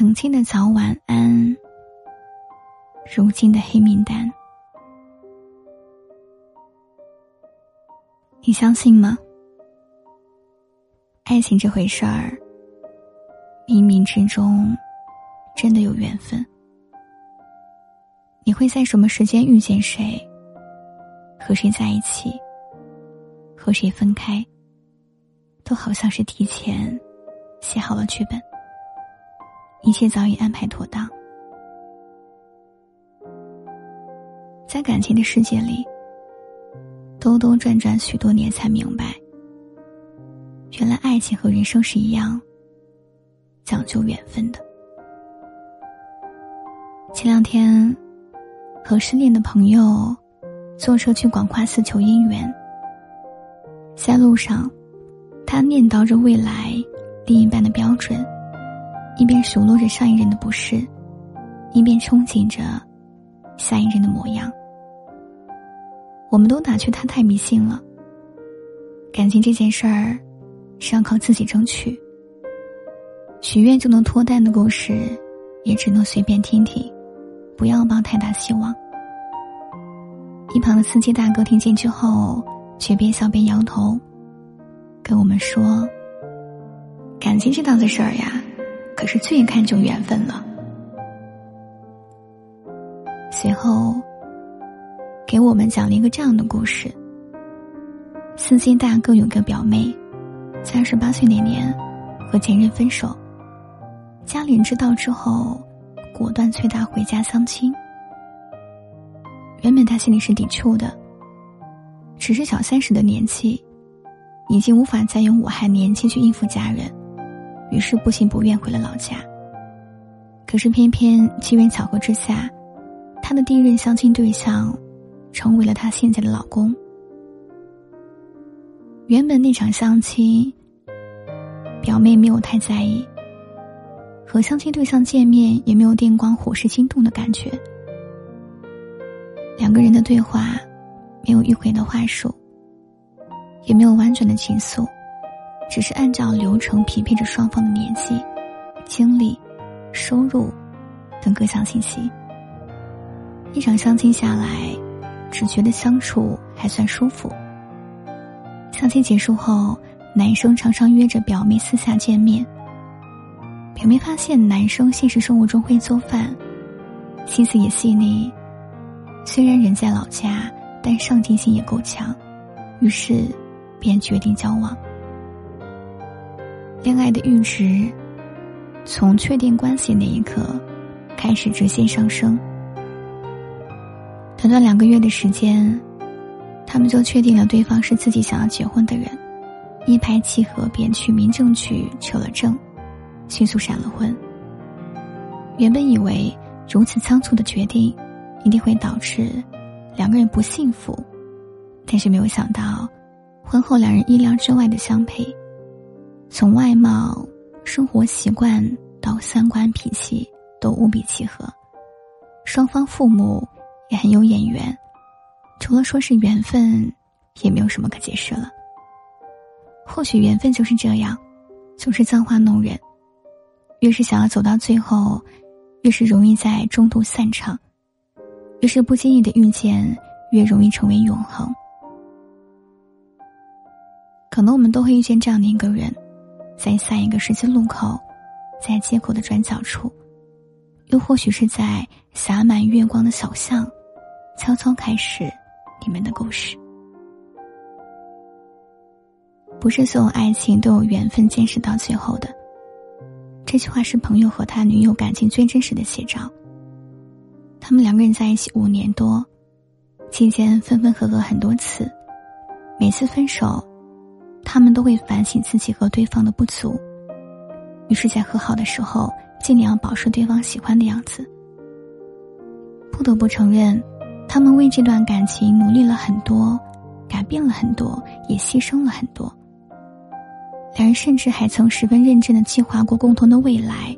曾经的早晚安，如今的黑名单，你相信吗？爱情这回事儿，冥冥之中真的有缘分。你会在什么时间遇见谁，和谁在一起，和谁分开，都好像是提前写好了剧本。一切早已安排妥当，在感情的世界里，兜兜转转许多年，才明白，原来爱情和人生是一样，讲究缘分的。前两天，和失恋的朋友坐车去广化寺求姻缘，在路上，他念叨着未来另一半的标准。一边数落着上一任的不是，一边憧憬着下一任的模样。我们都打趣他太迷信了。感情这件事儿是要靠自己争取。许愿就能脱单的故事，也只能随便听听，不要抱太大希望。一旁的司机大哥听进去后，却边笑边摇头，跟我们说：“感情这档子事儿呀。”可是最看重缘分了。随后，给我们讲了一个这样的故事：司机大哥有个表妹，在二十八岁那年和前任分手，家里人知道之后，果断催他回家相亲。原本他心里是抵触的，只是小三十的年纪，已经无法再用我还年轻去应付家人。于是不情不愿回了老家。可是偏偏机缘巧合之下，他的第一任相亲对象，成为了他现在的老公。原本那场相亲，表妹没有太在意，和相亲对象见面也没有电光火石心动的感觉。两个人的对话，没有迂回的话术，也没有婉转的情愫。只是按照流程匹配着双方的年纪、经历、收入等各项信息。一场相亲下来，只觉得相处还算舒服。相亲结束后，男生常常约着表妹私下见面。表妹发现男生现实生活中会做饭，心思也细腻，虽然人在老家，但上进心也够强，于是便决定交往。恋爱的阈值，从确定关系那一刻开始直线上升。短短两个月的时间，他们就确定了对方是自己想要结婚的人，一拍即合，便去民政局求了证，迅速闪了婚。原本以为如此仓促的决定一定会导致两个人不幸福，但是没有想到，婚后两人意料之外的相配。从外貌、生活习惯到三观、脾气都无比契合，双方父母也很有眼缘，除了说是缘分，也没有什么可解释了。或许缘分就是这样，总是造化弄人，越是想要走到最后，越是容易在中途散场；越是不经意的遇见，越容易成为永恒。可能我们都会遇见这样的一个人。在下一个十字路口，在街口的转角处，又或许是在洒满月光的小巷，悄悄开始你们的故事。不是所有爱情都有缘分坚持到最后的，这句话是朋友和他女友感情最真实的写照。他们两个人在一起五年多，期间分分合合很多次，每次分手，他们都会反省自己和对方的不足，于是，在和好的时候，尽量保持对方喜欢的样子。不得不承认，他们为这段感情努力了很多，改变了很多，也牺牲了很多。两人甚至还曾十分认真的计划过共同的未来，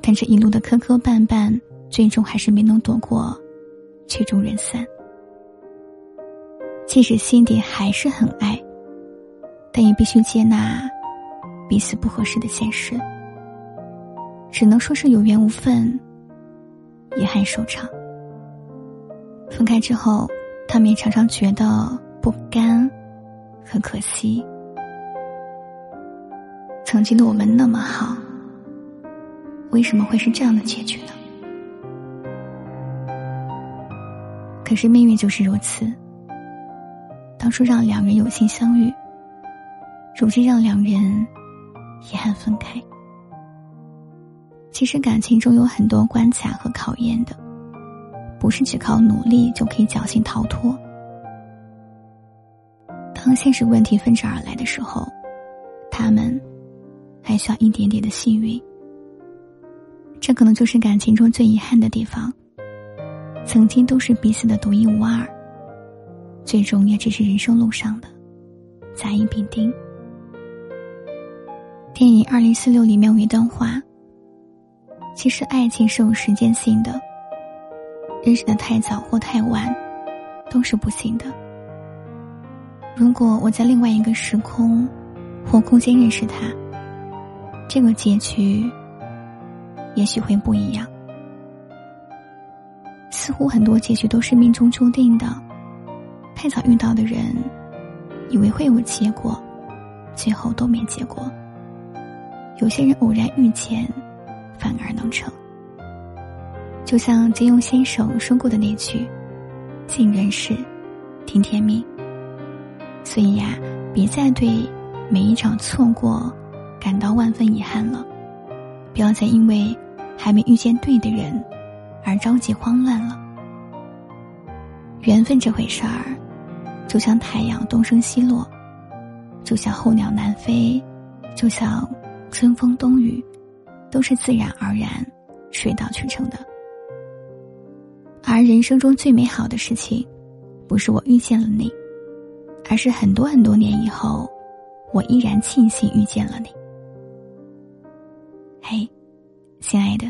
但这一路的磕磕绊绊，最终还是没能躲过曲终人散。即使心底还是很爱，但也必须接纳彼此不合适的现实。只能说是有缘无分，遗憾收场。分开之后，他们也常常觉得不甘和可惜。曾经的我们那么好，为什么会是这样的结局呢？可是命运就是如此。当初让两人有幸相遇，如今让两人遗憾分开。其实感情中有很多关卡和考验的，不是只靠努力就可以侥幸逃脱。当现实问题纷至而来的时候，他们。还需要一点点的幸运，这可能就是感情中最遗憾的地方。曾经都是彼此的独一无二，最终也只是人生路上的甲乙丙丁。电影《二零四六》里面有一段话：其实爱情是有时间性的，认识的太早或太晚，都是不行的。如果我在另外一个时空或空间认识他。这个结局也许会不一样。似乎很多结局都是命中注定的，太早遇到的人，以为会有结果，最后都没结果。有些人偶然遇见，反而能成。就像金庸先生说过的那句：“尽人事，听天命。”所以呀，别再对每一场错过。感到万分遗憾了，不要再因为还没遇见对的人而着急慌乱了。缘分这回事儿，就像太阳东升西落，就像候鸟南飞，就像春风冬雨，都是自然而然、水到渠成的。而人生中最美好的事情，不是我遇见了你，而是很多很多年以后，我依然庆幸遇见了你。嘿，亲爱的，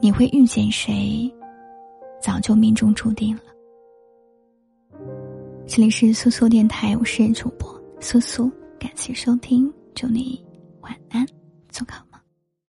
你会遇见谁，早就命中注定了。这里是苏苏电台，我是主播苏苏，感谢收听，祝你晚安，做好。